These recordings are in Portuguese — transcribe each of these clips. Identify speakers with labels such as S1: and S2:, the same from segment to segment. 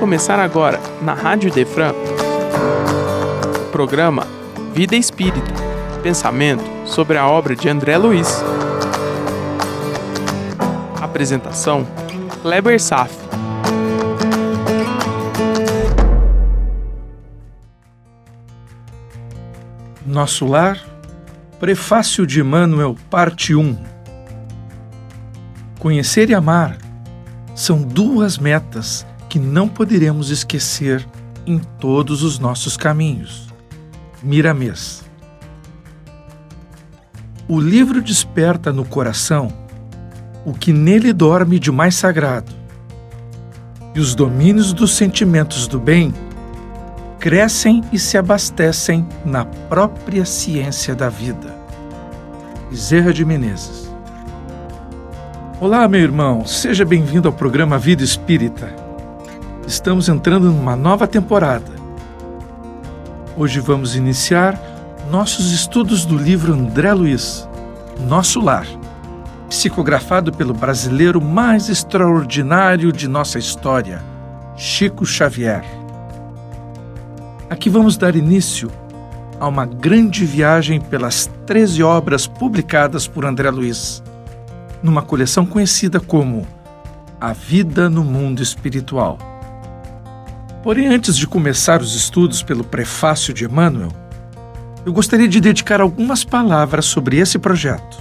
S1: começar agora, na Rádio Defran, o programa Vida Espírita Pensamento sobre a obra de André Luiz. Apresentação: Kleber Saf.
S2: Nosso Lar, Prefácio de Emmanuel, Parte 1 Conhecer e amar são duas metas que não poderemos esquecer em todos os nossos caminhos. Miramês. O livro desperta no coração o que nele dorme de mais sagrado, e os domínios dos sentimentos do bem crescem e se abastecem na própria ciência da vida. Bezerra de Menezes. Olá, meu irmão, seja bem-vindo ao programa Vida Espírita. Estamos entrando numa nova temporada. Hoje vamos iniciar nossos estudos do livro André Luiz, Nosso Lar, psicografado pelo brasileiro mais extraordinário de nossa história, Chico Xavier. Aqui vamos dar início a uma grande viagem pelas 13 obras publicadas por André Luiz numa coleção conhecida como A Vida no Mundo Espiritual. Porém, antes de começar os estudos pelo prefácio de Emmanuel, eu gostaria de dedicar algumas palavras sobre esse projeto.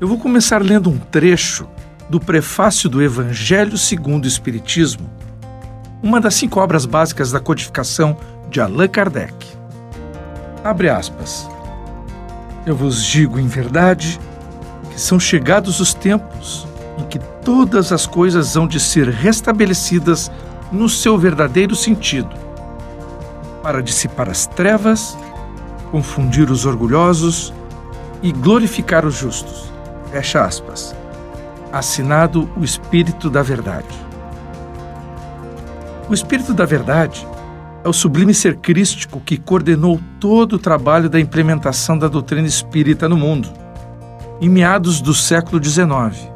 S2: Eu vou começar lendo um trecho do prefácio do Evangelho segundo o Espiritismo, uma das cinco obras básicas da codificação de Allan Kardec. Abre aspas. Eu vos digo em verdade são chegados os tempos em que todas as coisas hão de ser restabelecidas no seu verdadeiro sentido, para dissipar as trevas, confundir os orgulhosos e glorificar os justos. Fecha aspas. Assinado o Espírito da Verdade. O Espírito da Verdade é o sublime ser crístico que coordenou todo o trabalho da implementação da doutrina espírita no mundo em meados do século XIX.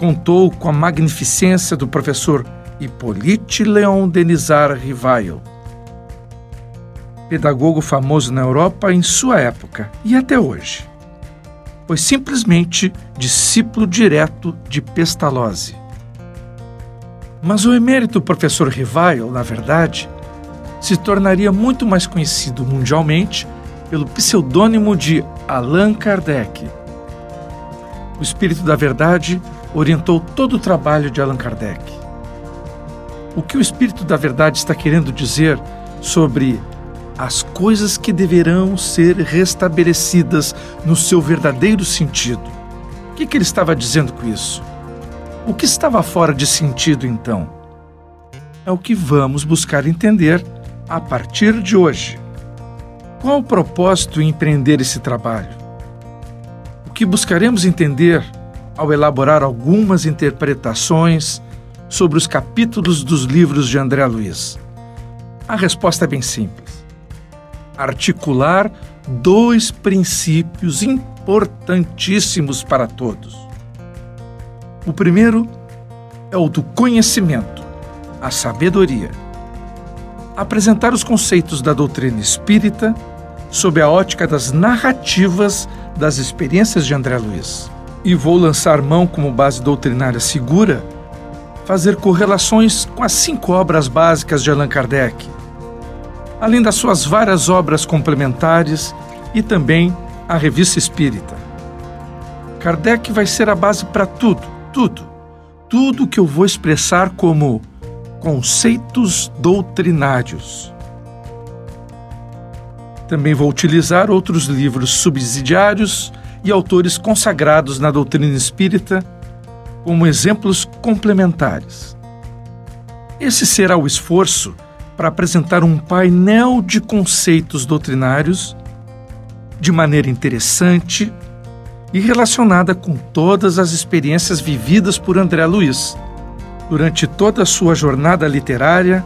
S2: Contou com a magnificência do professor Hippolyte Léon Denisard Rivail, pedagogo famoso na Europa em sua época e até hoje. Foi simplesmente discípulo direto de Pestalozzi. Mas o emérito professor Rivail, na verdade, se tornaria muito mais conhecido mundialmente pelo pseudônimo de Allan Kardec. O Espírito da Verdade orientou todo o trabalho de Allan Kardec. O que o Espírito da Verdade está querendo dizer sobre as coisas que deverão ser restabelecidas no seu verdadeiro sentido? O que, que ele estava dizendo com isso? O que estava fora de sentido então? É o que vamos buscar entender a partir de hoje. Qual o propósito em empreender esse trabalho? O que buscaremos entender ao elaborar algumas interpretações sobre os capítulos dos livros de André Luiz? A resposta é bem simples. Articular dois princípios importantíssimos para todos. O primeiro é o do conhecimento, a sabedoria. Apresentar os conceitos da doutrina espírita sob a ótica das narrativas das experiências de André Luiz. E vou lançar mão como base doutrinária segura fazer correlações com as cinco obras básicas de Allan Kardec, além das suas várias obras complementares e também a Revista Espírita. Kardec vai ser a base para tudo, tudo, tudo que eu vou expressar como conceitos doutrinários. Também vou utilizar outros livros subsidiários e autores consagrados na doutrina espírita como exemplos complementares. Esse será o esforço para apresentar um painel de conceitos doutrinários de maneira interessante e relacionada com todas as experiências vividas por André Luiz durante toda a sua jornada literária,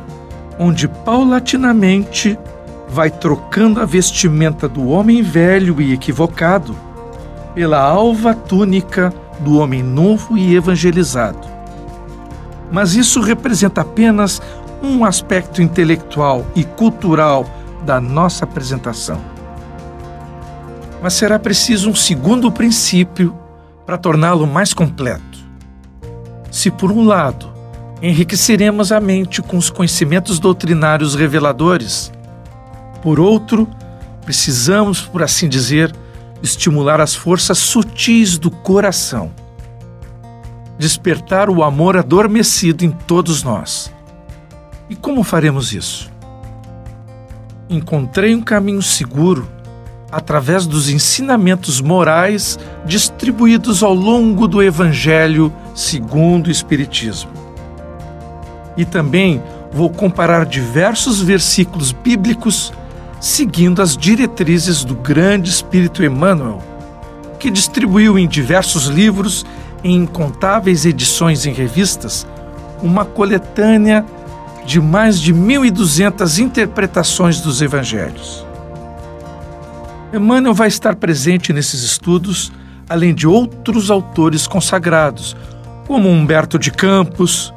S2: onde paulatinamente vai trocando a vestimenta do homem velho e equivocado pela alva túnica do homem novo e evangelizado. mas isso representa apenas um aspecto intelectual e cultural da nossa apresentação. Mas será preciso um segundo princípio para torná-lo mais completo. Se, por um lado, enriqueceremos a mente com os conhecimentos doutrinários reveladores, por outro, precisamos, por assim dizer, estimular as forças sutis do coração, despertar o amor adormecido em todos nós. E como faremos isso? Encontrei um caminho seguro através dos ensinamentos morais distribuídos ao longo do Evangelho segundo o Espiritismo. E também vou comparar diversos versículos bíblicos seguindo as diretrizes do grande Espírito Emmanuel, que distribuiu em diversos livros, em incontáveis edições em revistas, uma coletânea de mais de 1.200 interpretações dos evangelhos. Emmanuel vai estar presente nesses estudos, além de outros autores consagrados, como Humberto de Campos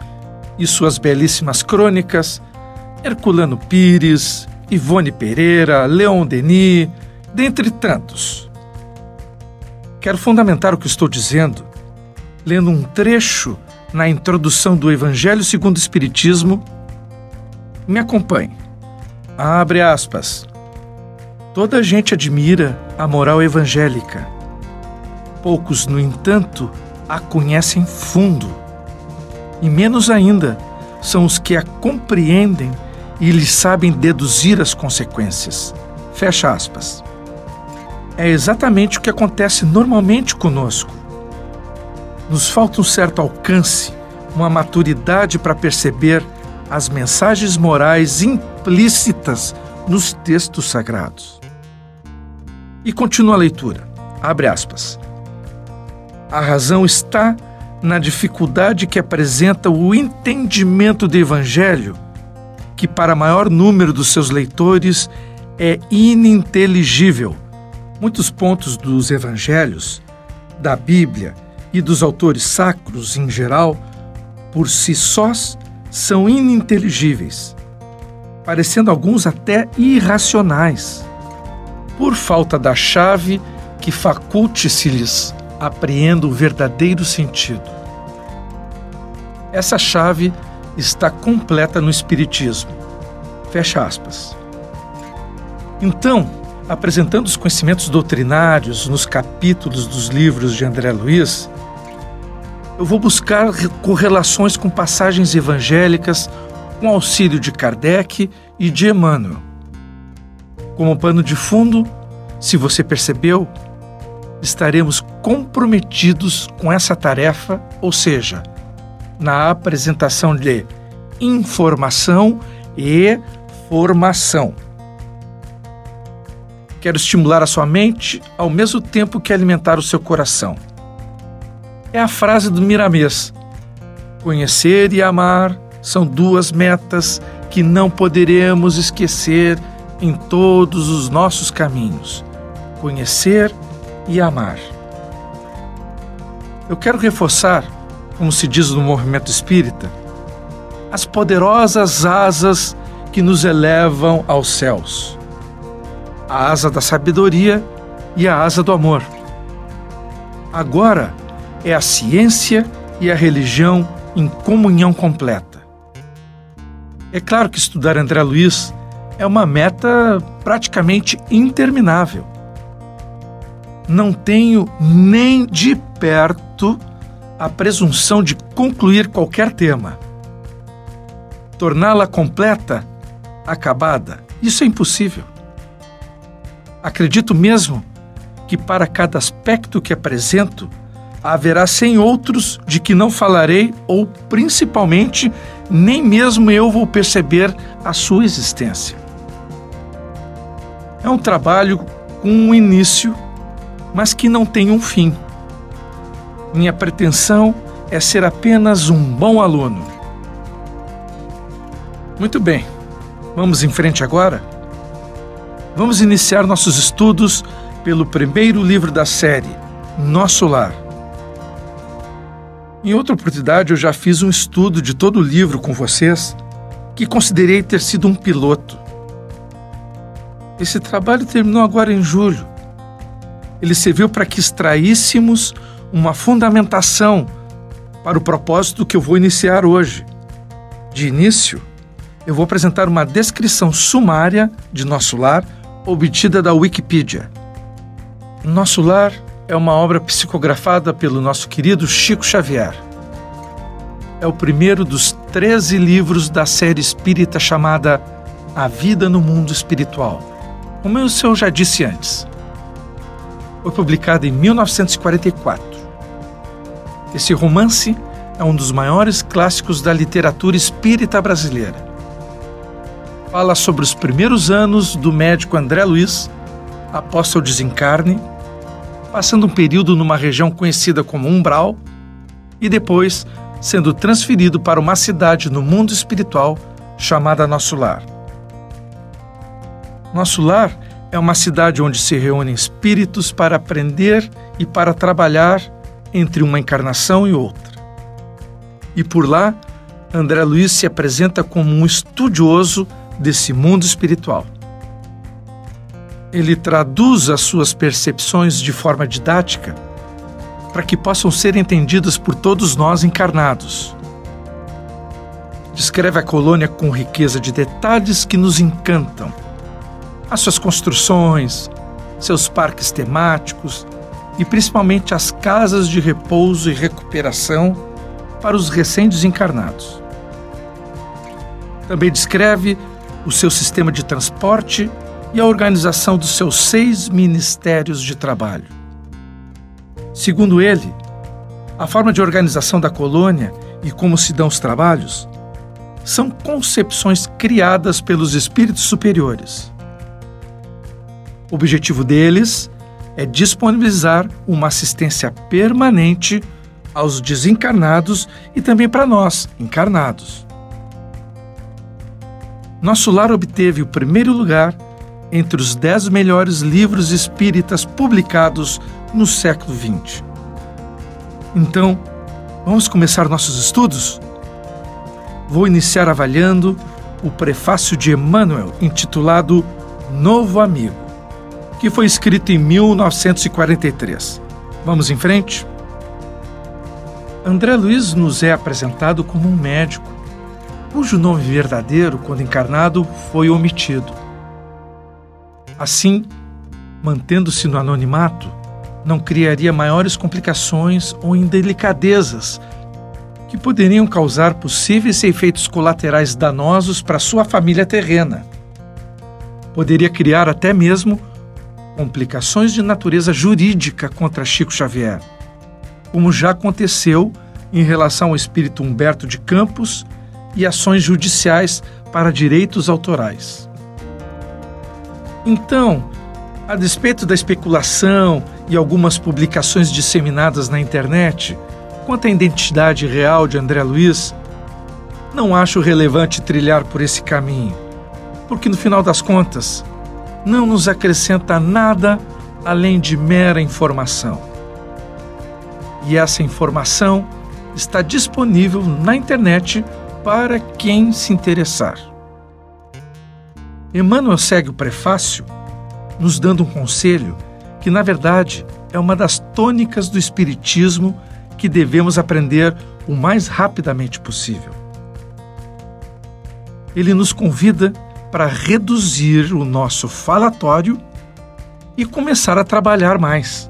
S2: e suas belíssimas crônicas, Herculano Pires, Ivone Pereira, Leon Denis, dentre tantos. Quero fundamentar o que estou dizendo lendo um trecho na introdução do Evangelho segundo o Espiritismo. Me acompanhe. Abre aspas. Toda a gente admira a moral evangélica. Poucos, no entanto, a conhecem fundo. E menos ainda são os que a compreendem e lhes sabem deduzir as consequências. Fecha aspas. É exatamente o que acontece normalmente conosco. Nos falta um certo alcance, uma maturidade para perceber as mensagens morais implícitas nos textos sagrados. E continua a leitura. Abre aspas. A razão está na dificuldade que apresenta o entendimento do Evangelho, que para maior número dos seus leitores é ininteligível. Muitos pontos dos Evangelhos, da Bíblia e dos autores sacros em geral, por si sós, são ininteligíveis, parecendo alguns até irracionais por falta da chave que faculte-se-lhes apreenda o verdadeiro sentido. Essa chave está completa no Espiritismo. Fecha aspas. Então, apresentando os conhecimentos doutrinários nos capítulos dos livros de André Luiz, eu vou buscar correlações com passagens evangélicas com auxílio de Kardec e de Emmanuel. Como pano de fundo, se você percebeu, estaremos comprometidos com essa tarefa, ou seja, na apresentação de informação e formação. Quero estimular a sua mente ao mesmo tempo que alimentar o seu coração. É a frase do Miramês: Conhecer e amar são duas metas que não poderemos esquecer em todos os nossos caminhos, conhecer e amar. Eu quero reforçar, como se diz no movimento espírita, as poderosas asas que nos elevam aos céus. A asa da sabedoria e a asa do amor. Agora é a ciência e a religião em comunhão completa. É claro que estudar André Luiz é uma meta praticamente interminável. Não tenho nem de perto a presunção de concluir qualquer tema. Torná-la completa, acabada, isso é impossível. Acredito mesmo que para cada aspecto que apresento, haverá cem outros de que não falarei ou, principalmente, nem mesmo eu vou perceber a sua existência. É um trabalho com um início, mas que não tem um fim. Minha pretensão é ser apenas um bom aluno. Muito bem, vamos em frente agora? Vamos iniciar nossos estudos pelo primeiro livro da série, Nosso Lar. Em outra oportunidade, eu já fiz um estudo de todo o livro com vocês, que considerei ter sido um piloto. Esse trabalho terminou agora em julho. Ele serviu para que extraíssemos uma fundamentação para o propósito que eu vou iniciar hoje. De início, eu vou apresentar uma descrição sumária de Nosso Lar obtida da Wikipedia. Nosso Lar é uma obra psicografada pelo nosso querido Chico Xavier. É o primeiro dos 13 livros da série espírita chamada A Vida no Mundo Espiritual, como senhor já disse antes. Foi publicado em 1944. Esse romance é um dos maiores clássicos da literatura espírita brasileira. Fala sobre os primeiros anos do médico André Luiz após seu desencarne passando um período numa região conhecida como Umbral e depois sendo transferido para uma cidade no mundo espiritual chamada Nosso Lar. Nosso Lar é uma cidade onde se reúnem espíritos para aprender e para trabalhar entre uma encarnação e outra. E por lá, André Luiz se apresenta como um estudioso desse mundo espiritual ele traduz as suas percepções de forma didática para que possam ser entendidas por todos nós encarnados. Descreve a colônia com riqueza de detalhes que nos encantam. As suas construções, seus parques temáticos e principalmente as casas de repouso e recuperação para os recém-desencarnados. Também descreve o seu sistema de transporte e a organização dos seus seis ministérios de trabalho. Segundo ele, a forma de organização da colônia e como se dão os trabalhos são concepções criadas pelos espíritos superiores. O objetivo deles é disponibilizar uma assistência permanente aos desencarnados e também para nós, encarnados. Nosso lar obteve o primeiro lugar entre os dez melhores livros espíritas publicados no século XX. Então, vamos começar nossos estudos? Vou iniciar avaliando o prefácio de Emmanuel intitulado Novo Amigo, que foi escrito em 1943. Vamos em frente? André Luiz nos é apresentado como um médico, cujo nome verdadeiro, quando encarnado, foi omitido Assim, mantendo-se no anonimato, não criaria maiores complicações ou indelicadezas que poderiam causar possíveis efeitos colaterais danosos para sua família terrena. Poderia criar até mesmo complicações de natureza jurídica contra Chico Xavier, como já aconteceu em relação ao espírito Humberto de Campos e ações judiciais para direitos autorais. Então, a despeito da especulação e algumas publicações disseminadas na internet quanto à identidade real de André Luiz, não acho relevante trilhar por esse caminho, porque no final das contas, não nos acrescenta nada além de mera informação. E essa informação está disponível na internet para quem se interessar. Emmanuel segue o prefácio nos dando um conselho que, na verdade, é uma das tônicas do Espiritismo que devemos aprender o mais rapidamente possível. Ele nos convida para reduzir o nosso falatório e começar a trabalhar mais.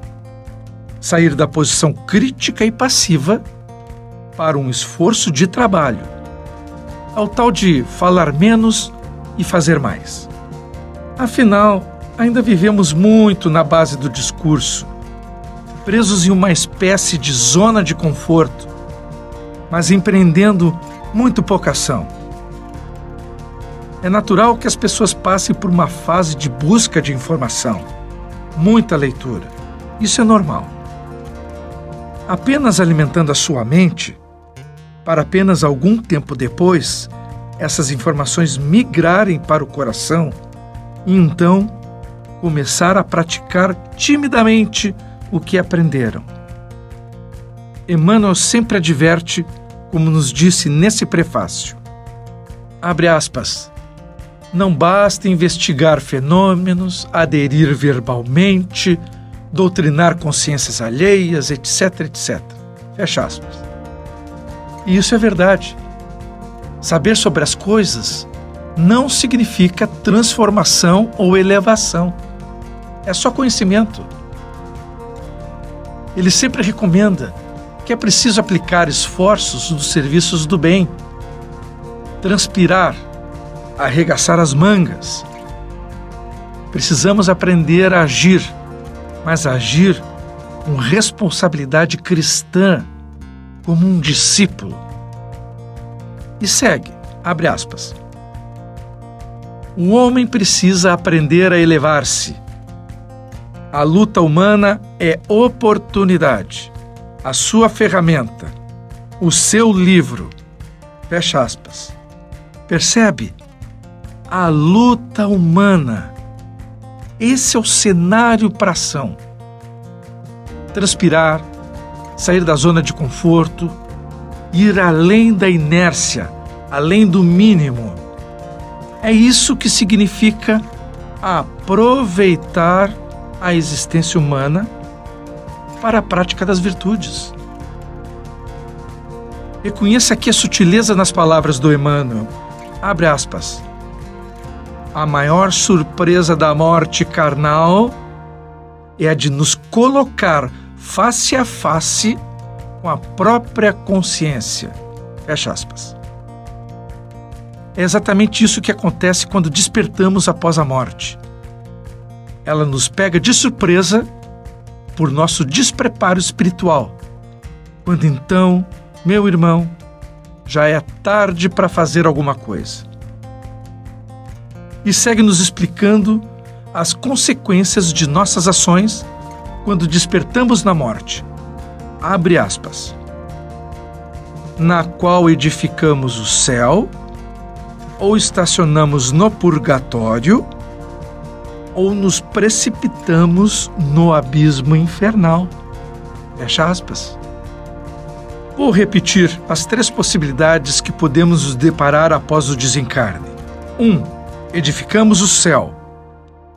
S2: Sair da posição crítica e passiva para um esforço de trabalho. Ao tal de falar menos e fazer mais. Afinal, ainda vivemos muito na base do discurso, presos em uma espécie de zona de conforto, mas empreendendo muito pouca ação. É natural que as pessoas passem por uma fase de busca de informação, muita leitura. Isso é normal. Apenas alimentando a sua mente, para apenas algum tempo depois essas informações migrarem para o coração e então começar a praticar timidamente o que aprenderam. Emmanuel sempre adverte, como nos disse nesse prefácio. Abre aspas. Não basta investigar fenômenos, aderir verbalmente, doutrinar consciências alheias, etc, etc. Fecha aspas. E isso é verdade. Saber sobre as coisas não significa transformação ou elevação. É só conhecimento. Ele sempre recomenda que é preciso aplicar esforços nos serviços do bem, transpirar, arregaçar as mangas. Precisamos aprender a agir, mas agir com responsabilidade cristã, como um discípulo. E segue, abre aspas. O homem precisa aprender a elevar-se. A luta humana é oportunidade. A sua ferramenta, o seu livro. Fecha aspas. Percebe? A luta humana. Esse é o cenário para ação. Transpirar, sair da zona de conforto, ir além da inércia, além do mínimo. É isso que significa aproveitar a existência humana para a prática das virtudes. Reconheça aqui a sutileza nas palavras do Emmanuel. Abre aspas a maior surpresa da morte carnal é a de nos colocar face a face com a própria consciência. Fecha aspas. É exatamente isso que acontece quando despertamos após a morte. Ela nos pega de surpresa por nosso despreparo espiritual. Quando então, meu irmão, já é tarde para fazer alguma coisa e segue nos explicando as consequências de nossas ações quando despertamos na morte. Abre aspas. Na qual edificamos o céu, ou estacionamos no purgatório, ou nos precipitamos no abismo infernal. Fecha aspas. Vou repetir as três possibilidades que podemos nos deparar após o desencarne. 1. Um, edificamos o céu.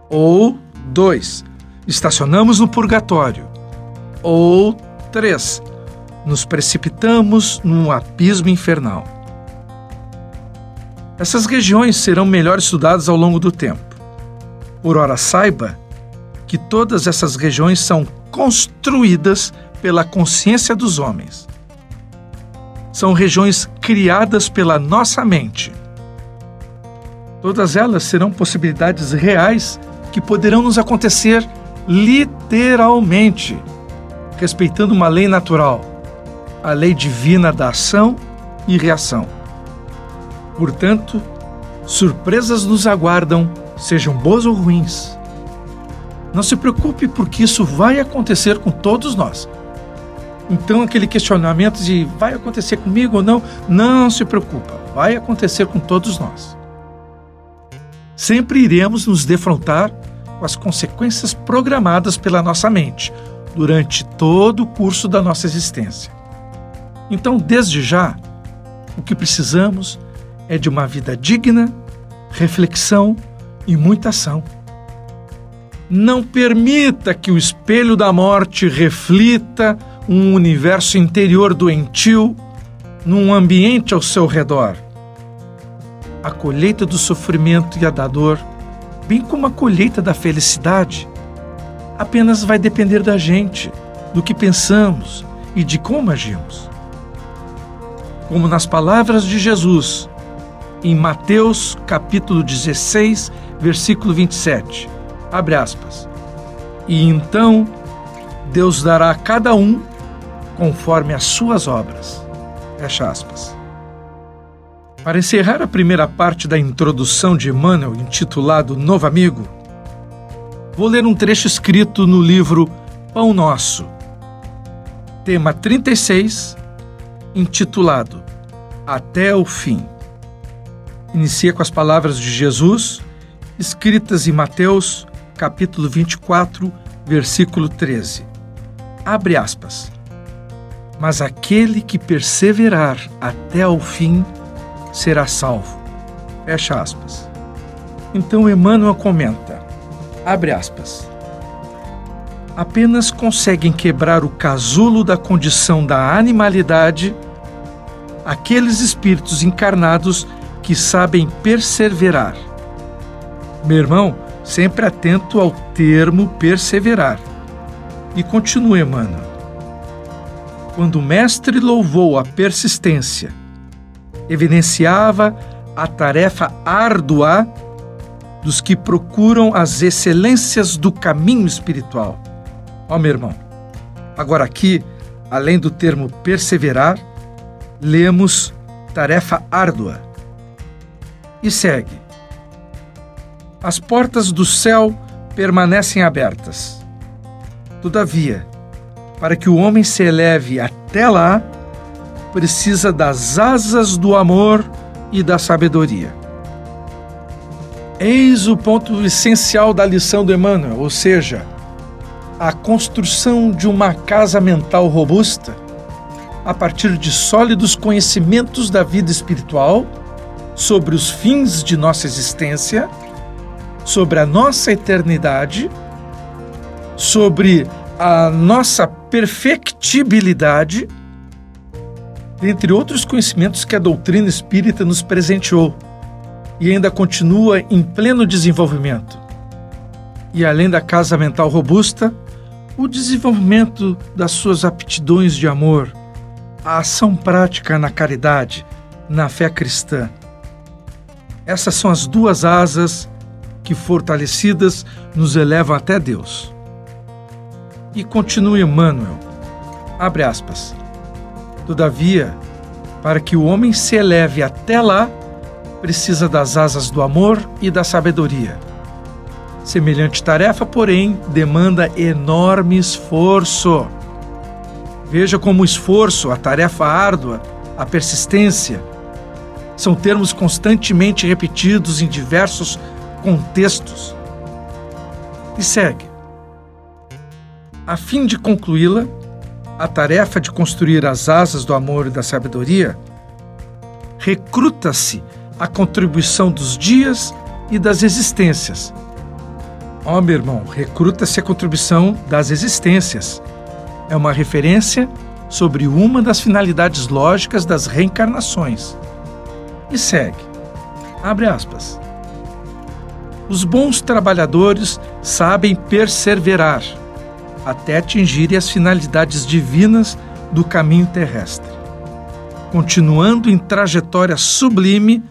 S2: Ou dois, estacionamos no purgatório. Ou três, nos precipitamos num abismo infernal. Essas regiões serão melhor estudadas ao longo do tempo. Por ora, saiba que todas essas regiões são construídas pela consciência dos homens. São regiões criadas pela nossa mente Todas elas serão possibilidades reais que poderão nos acontecer literalmente, respeitando uma lei natural, a lei divina da ação e reação. Portanto, surpresas nos aguardam, sejam boas ou ruins. Não se preocupe, porque isso vai acontecer com todos nós. Então, aquele questionamento de vai acontecer comigo ou não, não se preocupa, vai acontecer com todos nós sempre iremos nos defrontar com as consequências programadas pela nossa mente durante todo o curso da nossa existência. Então, desde já, o que precisamos é de uma vida digna, reflexão e muita ação. Não permita que o espelho da morte reflita um universo interior doentio num ambiente ao seu redor a colheita do sofrimento e a da dor, bem como a colheita da felicidade, apenas vai depender da gente, do que pensamos e de como agimos. Como nas palavras de Jesus, em Mateus capítulo 16, versículo 27, abre aspas. E então Deus dará a cada um conforme as suas obras. Fecha aspas. Para encerrar a primeira parte da introdução de Emmanuel, intitulado Novo Amigo, vou ler um trecho escrito no livro Pão Nosso, tema 36, intitulado Até o Fim. Inicia com as palavras de Jesus, escritas em Mateus, capítulo 24, versículo 13. Abre aspas. mas aquele que perseverar até ao fim será salvo. Fecha aspas. Então Emmanuel comenta, abre aspas, apenas conseguem quebrar o casulo da condição da animalidade aqueles espíritos encarnados que sabem perseverar. Meu irmão, sempre atento ao termo perseverar. E continua Emmanuel. Quando o Mestre louvou a persistência, evidenciava a tarefa árdua dos que procuram as excelências do caminho espiritual. Ó, oh, meu irmão, agora aqui, além do termo perseverar, lemos tarefa árdua. E segue. As portas do céu permanecem abertas. Todavia, para que o homem se eleve até lá, precisa das asas do amor e da sabedoria. Eis o ponto essencial da lição do Emmanuel, ou seja, a construção de uma casa mental robusta a partir de sólidos conhecimentos da vida espiritual, sobre os fins de nossa existência, sobre a nossa eternidade, sobre a nossa perfectibilidade, dentre outros conhecimentos que a doutrina espírita nos presenteou e ainda continua em pleno desenvolvimento. E além da casa mental robusta, o desenvolvimento das suas aptidões de amor, a ação prática na caridade, na fé cristã. Essas são as duas asas que, fortalecidas, nos elevam até Deus. E continua Emmanuel, abre aspas. Todavia, para que o homem se eleve até lá, precisa das asas do amor e da sabedoria. Semelhante tarefa, porém, demanda enorme esforço. Veja como o esforço, a tarefa árdua, a persistência, são termos constantemente repetidos em diversos contextos. E segue. A fim de concluí-la, a tarefa de construir as asas do amor e da sabedoria, recruta-se a contribuição dos dias e das existências. Ó, oh, meu irmão, recruta-se a contribuição das existências. É uma referência sobre uma das finalidades lógicas das reencarnações. E segue. Abre aspas. Os bons trabalhadores sabem perseverar até atingirem as finalidades divinas do caminho terrestre, continuando em trajetória sublime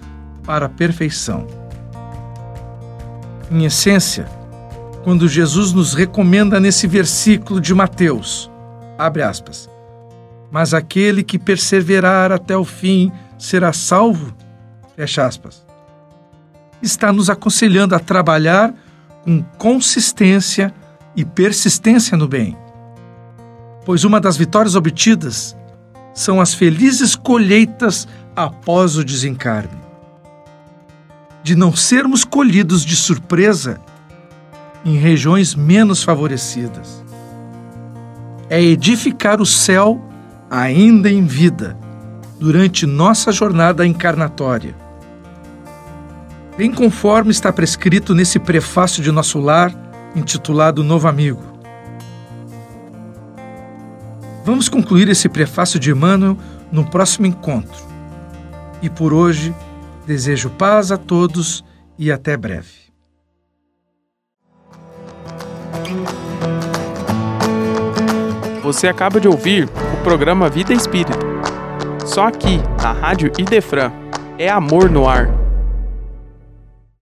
S2: para a perfeição. Em essência, quando Jesus nos recomenda nesse versículo de Mateus, abre aspas, mas aquele que perseverar até o fim será salvo, fecha aspas, está nos aconselhando a trabalhar com consistência e persistência no bem. Pois uma das vitórias obtidas são as felizes colheitas após o desencarne de não sermos colhidos de surpresa em regiões menos favorecidas. É edificar o céu ainda em vida, durante nossa jornada encarnatória. Bem conforme está prescrito nesse prefácio de nosso lar, intitulado Novo Amigo. Vamos concluir esse prefácio de Emmanuel no próximo encontro. E por hoje, Desejo paz a todos e até breve.
S1: Você acaba de ouvir o programa Vida Espírita. Só aqui, na Rádio Idefran, é amor no ar.